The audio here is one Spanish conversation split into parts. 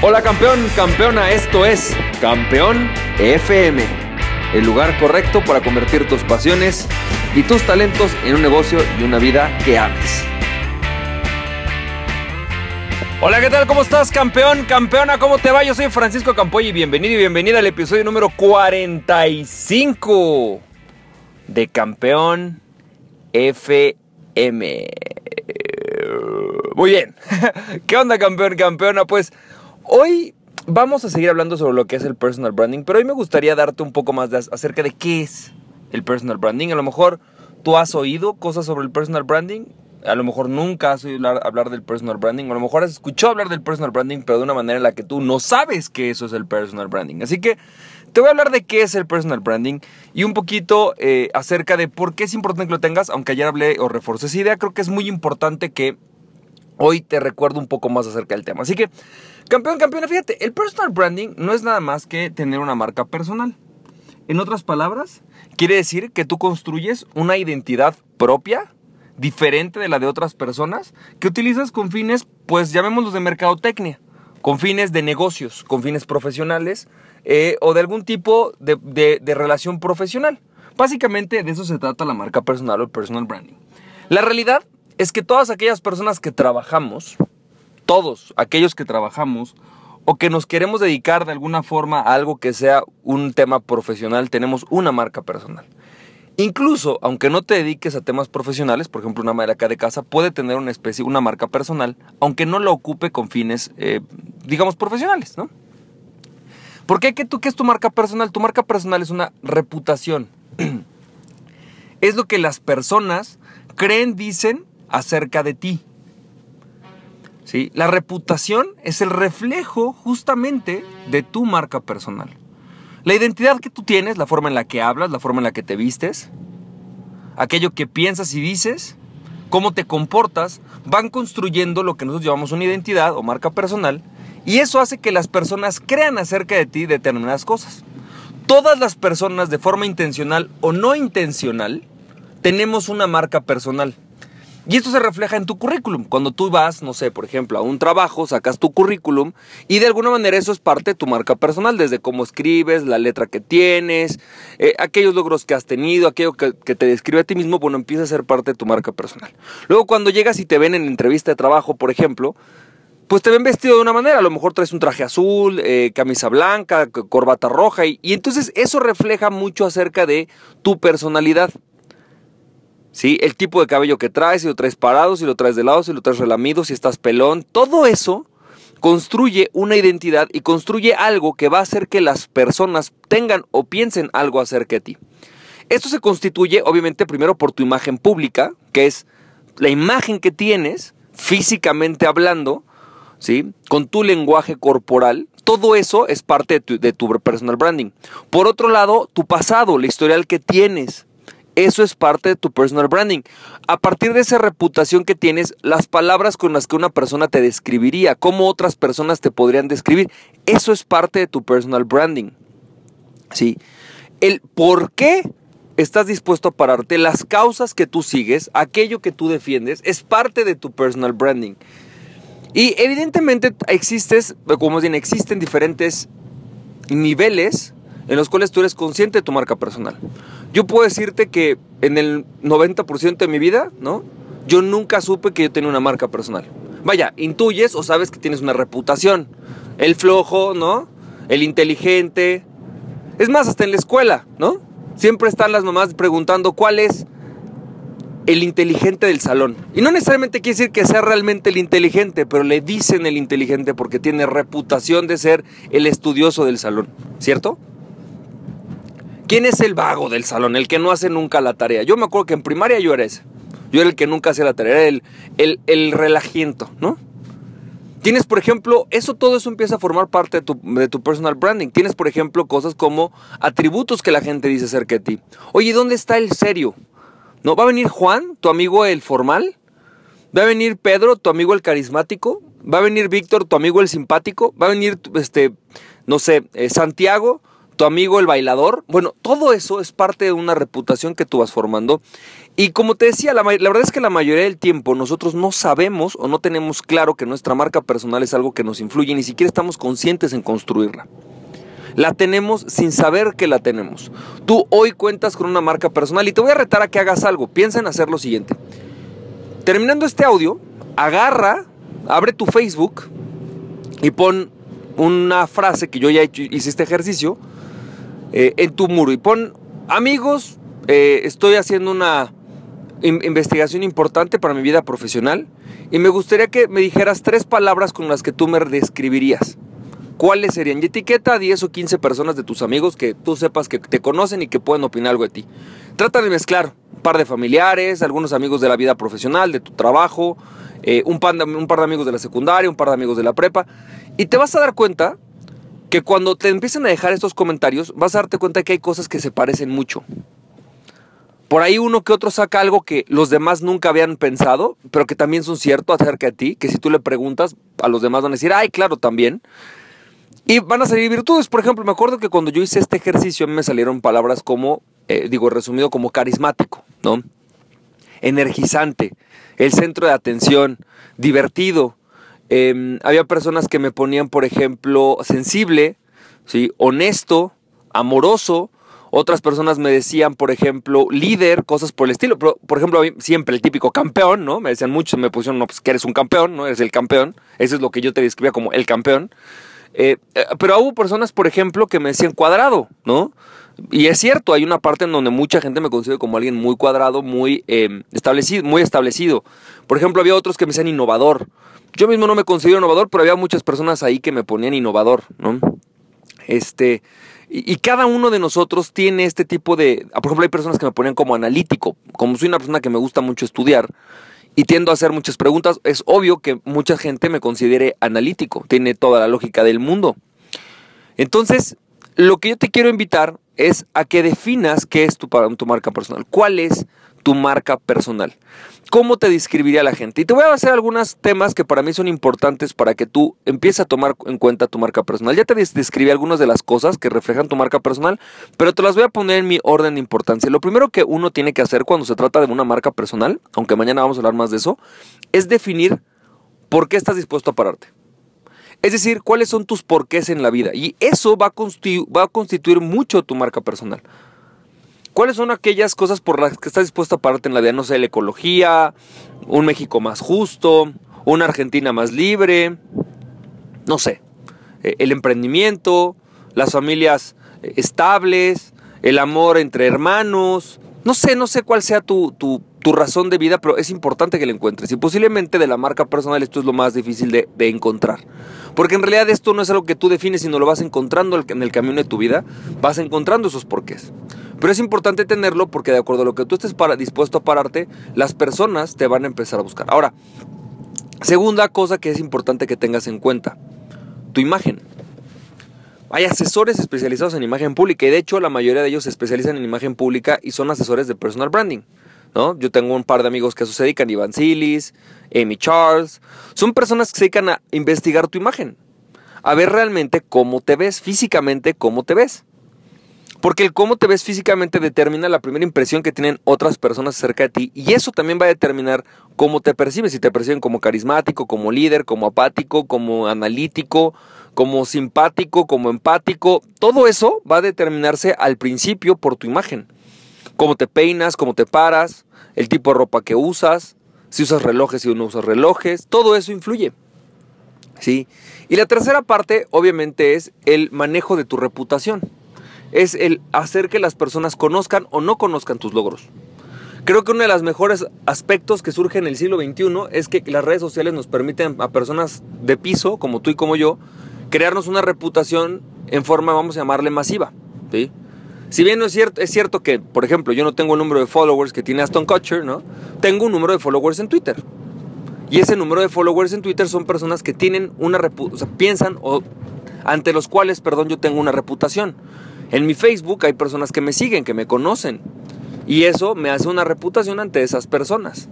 Hola campeón, campeona, esto es Campeón FM, el lugar correcto para convertir tus pasiones y tus talentos en un negocio y una vida que ames. Hola, ¿qué tal? ¿Cómo estás, campeón? Campeona, ¿cómo te va? Yo soy Francisco Campoy y bienvenido y bienvenida al episodio número 45 de Campeón FM. Muy bien. ¿Qué onda, campeón, campeona? Pues Hoy vamos a seguir hablando sobre lo que es el personal branding, pero hoy me gustaría darte un poco más acerca de qué es el personal branding. A lo mejor tú has oído cosas sobre el personal branding, a lo mejor nunca has oído hablar, del personal branding, a lo mejor has escuchado hablar del personal branding, pero de una manera en la que tú no sabes que eso es el personal branding. Así que te voy a hablar de qué es el personal branding y un poquito eh, acerca de por qué es importante que lo tengas, aunque ayer hablé o reforcé esa idea, creo que es muy importante que hoy te recuerdo un poco más acerca del tema. Así que Campeón, campeona, fíjate, el personal branding no es nada más que tener una marca personal. En otras palabras, quiere decir que tú construyes una identidad propia, diferente de la de otras personas, que utilizas con fines, pues llamémoslos de mercadotecnia, con fines de negocios, con fines profesionales eh, o de algún tipo de, de relación profesional. Básicamente de eso se trata la marca personal o el personal branding. La realidad es que todas aquellas personas que trabajamos, todos aquellos que trabajamos o que nos queremos dedicar de alguna forma a algo que sea un tema profesional, tenemos una marca personal. Incluso, aunque no te dediques a temas profesionales, por ejemplo, una madre acá de casa puede tener una especie, una marca personal, aunque no la ocupe con fines, eh, digamos, profesionales, ¿no? ¿Por qué? ¿Qué, tú, ¿Qué es tu marca personal? Tu marca personal es una reputación. es lo que las personas creen, dicen acerca de ti. La reputación es el reflejo justamente de tu marca personal. La identidad que tú tienes, la forma en la que hablas, la forma en la que te vistes, aquello que piensas y dices, cómo te comportas, van construyendo lo que nosotros llamamos una identidad o marca personal y eso hace que las personas crean acerca de ti determinadas cosas. Todas las personas de forma intencional o no intencional tenemos una marca personal. Y esto se refleja en tu currículum. Cuando tú vas, no sé, por ejemplo, a un trabajo, sacas tu currículum y de alguna manera eso es parte de tu marca personal, desde cómo escribes, la letra que tienes, eh, aquellos logros que has tenido, aquello que, te describe a ti mismo, bueno, empieza a ser parte de tu marca personal. Luego cuando llegas y te ven en entrevista de trabajo, por ejemplo, pues te ven vestido de una manera, a lo mejor traes un traje azul, eh, camisa blanca, corbata roja, y entonces eso refleja mucho acerca de tu personalidad. ¿Sí? El tipo de cabello que traes, si lo traes parado, si lo traes de lado, si lo traes relamido, si estás pelón, todo eso construye una identidad y construye algo que va a hacer que las personas tengan o piensen algo acerca de ti. Esto se constituye obviamente primero por tu imagen pública, que es la imagen que tienes físicamente hablando, ¿sí? Con tu lenguaje corporal, todo eso es parte de tu, personal branding. Por otro lado, tu pasado, la historial que tienes, eso es parte de tu personal branding. A partir de esa reputación que tienes, las palabras con las que una persona te describiría, cómo otras personas te podrían describir, eso es parte de tu personal branding. ¿Sí? El por qué estás dispuesto a pararte, las causas que tú sigues, aquello que tú defiendes, es parte de tu personal branding. Y evidentemente existes, como bien, existen diferentes niveles en los cuales tú eres consciente de tu marca personal. Yo puedo decirte que en el 90% de mi vida, ¿no? Yo nunca supe que yo tenía una marca personal. Vaya, intuyes o sabes que tienes una reputación. El flojo, ¿no? El inteligente. Es más, hasta en la escuela, ¿no? Siempre están las mamás preguntando cuál es el inteligente del salón. Y no necesariamente quiere decir que sea realmente el inteligente, pero le dicen el inteligente porque tiene reputación de ser el estudioso del salón, ¿cierto? ¿Quién es el vago del salón? El que no hace nunca la tarea. Yo me acuerdo que en primaria yo era ese. Yo era el que nunca hacía la tarea, era el, el, el relajiento, ¿no? Tienes, por ejemplo, eso todo eso empieza a formar parte de tu, de tu, personal branding. Tienes, por ejemplo, cosas como atributos que la gente dice acerca de ti. Oye, ¿dónde está el serio? ¿No? ¿Va a venir Juan, tu amigo el formal? ¿Va a venir Pedro, tu amigo el carismático? ¿Va a venir Víctor, tu amigo el simpático? ¿Va a venir, este, no sé, eh, Santiago, tu amigo el bailador. Bueno, todo eso es parte de una reputación que tú vas formando. Y como te decía, la, verdad es que la mayoría del tiempo nosotros no sabemos o no tenemos claro que nuestra marca personal es algo que nos influye, ni siquiera estamos conscientes en construirla. La tenemos sin saber que la tenemos. Tú hoy cuentas con una marca personal y te voy a retar a que hagas algo. Piensa en hacer lo siguiente. Terminando este audio, agarra, abre tu Facebook y pon una frase que yo ya hice este ejercicio eh, en tu muro y pon, amigos, eh, estoy haciendo una investigación importante para mi vida profesional y me gustaría que me dijeras tres palabras con las que tú me describirías. ¿Cuáles serían? Y etiqueta a 10 o 15 personas de tus amigos que tú sepas que te conocen y que pueden opinar algo de ti. Trata de mezclar un par de familiares, algunos amigos de la vida profesional, de tu trabajo, eh, un, par de, un par de amigos de la secundaria, un par de amigos de la prepa. Y te vas a dar cuenta que cuando te empiecen a dejar estos comentarios, vas a darte cuenta que hay cosas que se parecen mucho. Por ahí uno que otro saca algo que los demás nunca habían pensado, pero que también son cierto acerca de ti, que si tú le preguntas, a los demás van a decir, ay, claro, también. Y van a salir virtudes. Por ejemplo, me acuerdo que cuando yo hice este ejercicio, me salieron palabras como, eh, digo, resumido, como carismático, ¿no? Energizante, el centro de atención, divertido. Em, había personas que me ponían, por ejemplo, sensible, ¿sí? honesto, amoroso, otras personas me decían, por ejemplo, líder, cosas por el estilo. Pero, por ejemplo, siempre el típico campeón, ¿no? Me decían muchos, me pusieron, no, pues que eres un campeón, ¿no? Eres el campeón. Eso es lo que yo te describía como el campeón. Eh, eh, pero hubo personas, por ejemplo, que me decían cuadrado, ¿no? Y es cierto, hay una parte en donde mucha gente me considera como alguien muy cuadrado, muy, em, establecido, muy establecido. Por ejemplo, había otros que me decían innovador. Yo mismo no me considero innovador, pero había muchas personas ahí que me ponían innovador, ¿no? Este, y, cada uno de nosotros tiene este tipo de... Por ejemplo, hay personas que me ponen como analítico. Como soy una persona que me gusta mucho estudiar y tiendo a hacer muchas preguntas, es obvio que mucha gente me considere analítico. Tiene toda la lógica del mundo. Entonces, lo que yo te quiero invitar es a que definas qué es tu, tu marca personal. ¿Cuál es tu marca personal? ¿Cómo te describiría la gente? Y te voy a hacer algunos temas que para mí son importantes para que tú empieces a tomar en cuenta tu marca personal. Ya te describí algunas de las cosas que reflejan tu marca personal, pero te las voy a poner en mi orden de importancia. Lo primero que uno tiene que hacer cuando se trata de una marca personal, aunque mañana vamos a hablar más de eso, es definir por qué estás dispuesto a pararte. Es decir, cuáles son tus porqués en la vida. Y eso va a, va a constituir mucho tu marca personal. ¿Cuáles son aquellas cosas por las que estás dispuesto a pararte en la vida? No sé, la ecología, un México más justo, una Argentina más libre, no sé, eh, el emprendimiento, las familias eh, estables, el amor entre hermanos, no sé, no sé cuál sea tu, razón de vida, pero es importante que la encuentres. Y posiblemente de la marca personal esto es lo más difícil de, de, encontrar. Porque en realidad esto no es algo que tú defines, sino lo vas encontrando en el camino de tu vida, vas encontrando esos porqués. Pero es importante tenerlo porque de acuerdo a lo que tú estés para, dispuesto a pararte, las personas te van a empezar a buscar. Ahora, segunda cosa que es importante que tengas en cuenta, tu imagen. Hay asesores especializados en imagen pública y de hecho la mayoría de ellos se especializan en imagen pública y son asesores de personal branding. ¿No? Yo tengo un par de amigos que se dedican, Iván Silis, Amy Charles. Son personas que se dedican a investigar tu imagen, a ver realmente cómo te ves, físicamente cómo te ves. Porque el cómo te ves físicamente determina la primera impresión que tienen otras personas acerca de ti y eso también va a determinar cómo te percibes, si te perciben como carismático, como líder, como apático, como analítico, como simpático, como empático. Todo eso va a determinarse al principio por tu imagen. Cómo te peinas, cómo te paras, el tipo de ropa que usas, si usas relojes, si no usas relojes, todo eso influye. ¿Sí? Y la tercera parte, obviamente, es el manejo de tu reputación es el hacer que las personas conozcan o no conozcan tus logros. Creo que uno de los mejores aspectos que surge en el siglo XXI es que las redes sociales nos permiten a personas de piso, como tú y como yo, crearnos una reputación en forma, vamos a llamarle, masiva. ¿sí? Si bien no es cierto, es cierto que, por ejemplo, yo no tengo el número de followers que tiene Aston Kutcher, ¿no? Tengo un número de followers en Twitter. Y ese número de followers en Twitter son personas que tienen una o piensan o ante los cuales, perdón, yo tengo una reputación. En mi Facebook hay personas que me siguen, que me conocen. Y eso me hace una reputación ante esas personas.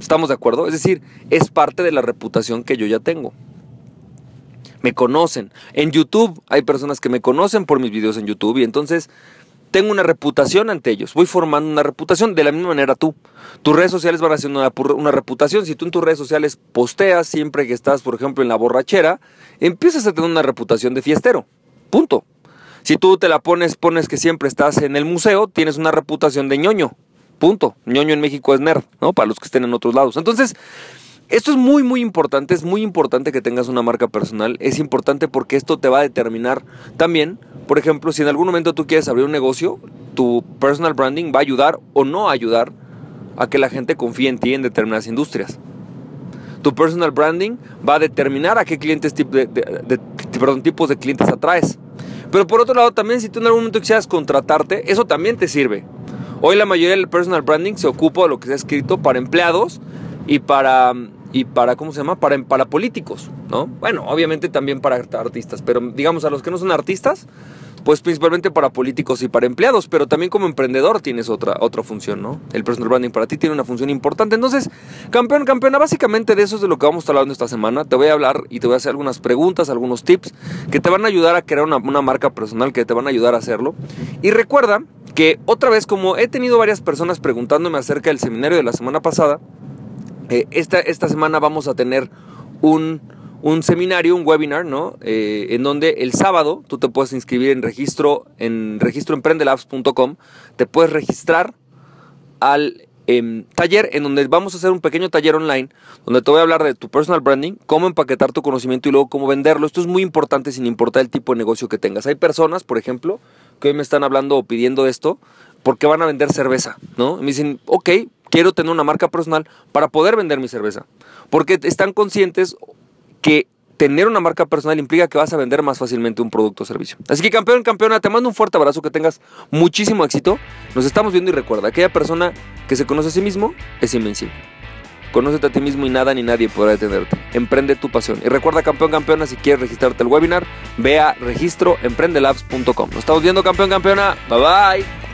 ¿Estamos de acuerdo? Es decir, es parte de la reputación que yo ya tengo. Me conocen. En YouTube hay personas que me conocen por mis videos en YouTube y entonces tengo una reputación ante ellos. Voy formando una reputación de la misma manera tú. Tus redes sociales van haciendo una, reputación. Si tú en tus redes sociales posteas siempre que estás, por ejemplo, en la borrachera, empiezas a tener una reputación de fiestero. Punto. Si tú te la pones, pones que siempre estás en el museo, tienes una reputación de ñoño. Punto. ñoño en México es nerd, ¿no? Para los que estén en otros lados. Entonces, esto es muy, muy importante. Es muy importante que tengas una marca personal. Es importante porque esto te va a determinar también, por ejemplo, si en algún momento tú quieres abrir un negocio, tu personal branding va a ayudar o no a ayudar a que la gente confíe en ti en determinadas industrias. Tu personal branding va a determinar a qué clientes, de, perdón, tipos de clientes atraes. Pero por otro lado, también si tú en algún momento quisieras contratarte, eso también te sirve. Hoy la mayoría del personal branding se ocupa de lo que se ha escrito para empleados y para y para, ¿cómo se llama? Para, para políticos, ¿no? Bueno, obviamente también para artistas, pero digamos a los que no son artistas, pues principalmente para políticos y para empleados, pero también como emprendedor tienes otra, otra función, ¿no? El personal branding para ti tiene una función importante. Entonces, campeón, campeona, básicamente de eso es de lo que vamos a estar hablando esta semana. Te voy a hablar y te voy a hacer algunas preguntas, algunos tips que te van a ayudar a crear una, una marca personal, que te van a ayudar a hacerlo. Y recuerda que otra vez, como he tenido varias personas preguntándome acerca del seminario de la semana pasada, eh, esta, esta semana vamos a tener un, seminario, un webinar, ¿no? Eh, en donde el sábado tú te puedes inscribir en registro, en registroemprendelabs.com, te puedes registrar al em, taller en donde vamos a hacer un pequeño taller online donde te voy a hablar de tu personal branding, cómo empaquetar tu conocimiento y luego cómo venderlo. Esto es muy importante sin importar el tipo de negocio que tengas. Hay personas, por ejemplo, que hoy me están hablando o pidiendo esto porque van a vender cerveza, ¿no? me dicen, ok, quiero tener una marca personal para poder vender mi cerveza. Porque están conscientes que tener una marca personal implica que vas a vender más fácilmente un producto o servicio. Así que campeón, campeona, te mando un fuerte abrazo, que tengas muchísimo éxito. Nos estamos viendo y recuerda, aquella persona que se conoce a sí mismo es invencible. Conócete a ti mismo y nada ni nadie podrá detenerte. Emprende tu pasión. Y recuerda, campeón, campeona, si quieres registrarte al webinar, ve a registroemprendelabs.com. Nos estamos viendo, campeón, campeona. Bye bye.